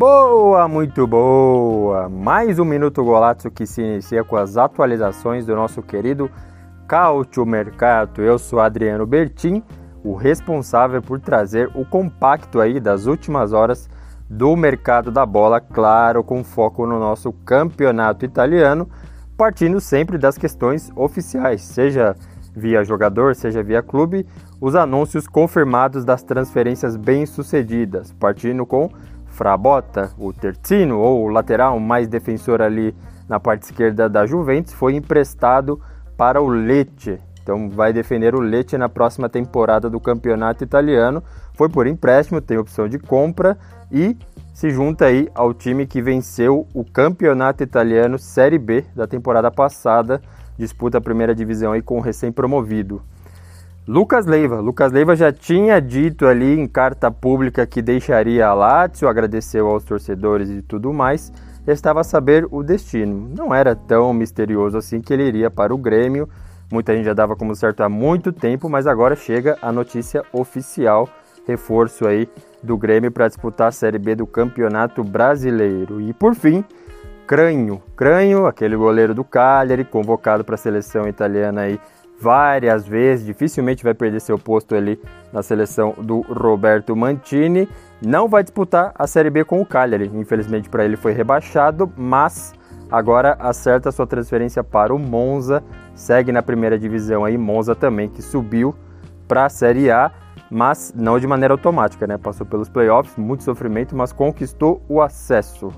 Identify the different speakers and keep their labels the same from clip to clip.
Speaker 1: Boa, muito boa! Mais um Minuto Golazzo que se inicia com as atualizações do nosso querido Calcio Mercato. Eu sou Adriano Bertin, o responsável por trazer o compacto aí das últimas horas do mercado da bola, claro, com foco no nosso campeonato italiano, partindo sempre das questões oficiais, seja via jogador, seja via clube, os anúncios confirmados das transferências bem-sucedidas, partindo com Frabota, o Tercino, ou o lateral mais defensor ali na parte esquerda da Juventus, foi emprestado para o Lecce. Então vai defender o Lecce na próxima temporada do campeonato italiano. Foi por empréstimo, tem opção de compra e se junta aí ao time que venceu o campeonato italiano Série B da temporada passada, disputa a primeira divisão aí com o recém-promovido. Lucas Leiva. Lucas Leiva já tinha dito ali em carta pública que deixaria a Lazio, agradeceu aos torcedores e tudo mais. Estava a saber o destino. Não era tão misterioso assim que ele iria para o Grêmio. Muita gente já dava como certo há muito tempo, mas agora chega a notícia oficial, reforço aí do Grêmio para disputar a Série B do Campeonato Brasileiro. E por fim, Cranho. Cranho, aquele goleiro do Cagliari, convocado para a seleção italiana aí várias vezes, dificilmente vai perder seu posto ali na seleção do Roberto Mantini. Não vai disputar a Série B com o Cagliari, infelizmente para ele foi rebaixado, mas agora acerta sua transferência para o Monza, segue na primeira divisão aí, Monza também que subiu para a Série A, mas não de maneira automática, né? Passou pelos playoffs, muito sofrimento, mas conquistou o acesso.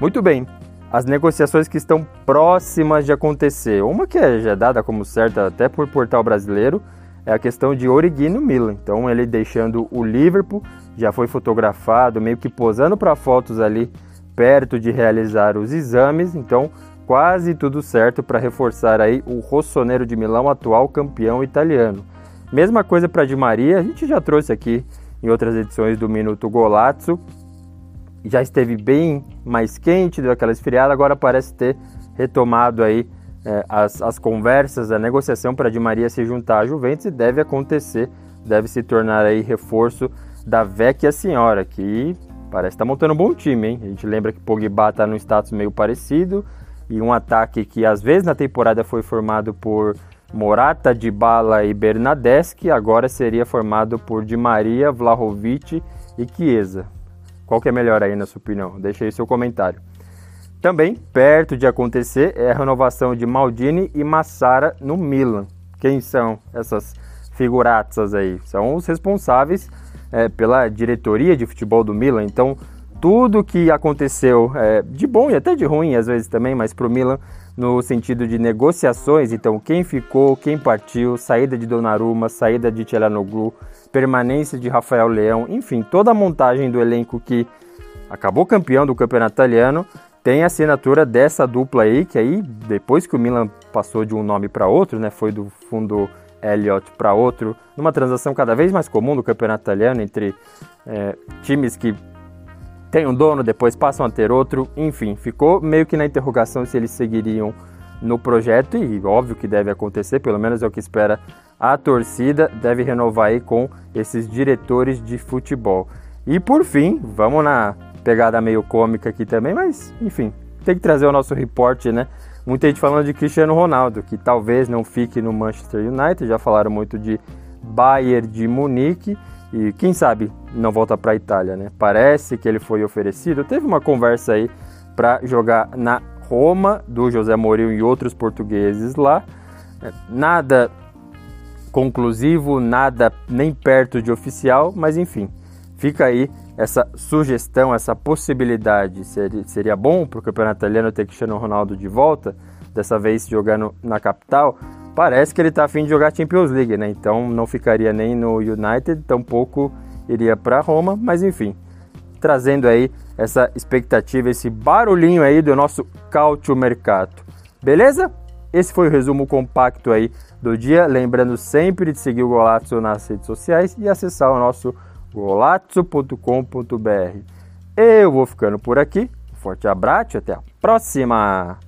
Speaker 1: Muito bem, as negociações que estão próximas de acontecer. Uma que é já dada como certa até por portal brasileiro é a questão de Origi no Milan. Então ele deixando o Liverpool, já foi fotografado, meio que posando para fotos ali perto de realizar os exames. Então quase tudo certo para reforçar aí o Rossonero de Milão, atual campeão italiano. Mesma coisa para Di Maria, a gente já trouxe aqui em outras edições do Minuto Golazzo já esteve bem mais quente, deu aquela esfriada, agora parece ter retomado aí é, as, as conversas, a negociação para Di Maria se juntar à Juventus e deve acontecer, deve se tornar aí reforço da Vecchia Senhora, que parece estar tá montando um bom time, hein? A gente lembra que Pogba está num status meio parecido e um ataque que às vezes na temporada foi formado por Morata, Dybala e Bernadeschi, agora seria formado por Di Maria, Vlahovic e Chiesa. Qual que é melhor aí na sua opinião? Deixe aí seu comentário. Também, perto de acontecer, é a renovação de Maldini e Massara no Milan. Quem são essas figuraças aí? São os responsáveis é, pela diretoria de futebol do Milan. Então, tudo que aconteceu é, de bom e até de ruim às vezes também, mas para o Milan no sentido de negociações, então quem ficou, quem partiu, saída de Donnarumma, saída de Tchelanoglu, permanência de Rafael Leão, enfim, toda a montagem do elenco que acabou campeão do campeonato italiano tem a assinatura dessa dupla aí, que aí depois que o Milan passou de um nome para outro, né, foi do fundo Elliott para outro, numa transação cada vez mais comum do campeonato italiano entre é, times que têm um dono, depois passam a ter outro, enfim, ficou meio que na interrogação se eles seguiriam no projeto e óbvio que deve acontecer, pelo menos é o que espera a torcida, deve renovar aí com esses diretores de futebol. E por fim, vamos na pegada meio cômica aqui também, mas enfim, tem que trazer o nosso reporte, né? Muita gente falando de Cristiano Ronaldo, que talvez não fique no Manchester United, já falaram muito de Bayern de Munique e quem sabe não volta para a Itália, né? Parece que ele foi oferecido. Teve uma conversa aí para jogar na Roma, do José Mourinho e outros portugueses lá. É, nada conclusivo, nada nem perto de oficial, mas enfim, fica aí essa sugestão, essa possibilidade. Seria, seria bom para o campeonato italiano ter Cristiano Ronaldo de volta, dessa vez jogando na capital. Parece que ele está afim de jogar Champions League, né? Então não ficaria nem no United, tampouco iria para Roma, mas enfim, trazendo aí essa expectativa, esse barulhinho aí do nosso Cautio Mercato. Beleza? Esse foi o resumo compacto aí do dia. Lembrando sempre de seguir o Golazzo nas redes sociais e acessar o nosso golazzo.com.br. Eu vou ficando por aqui. Um forte abraço e até a próxima!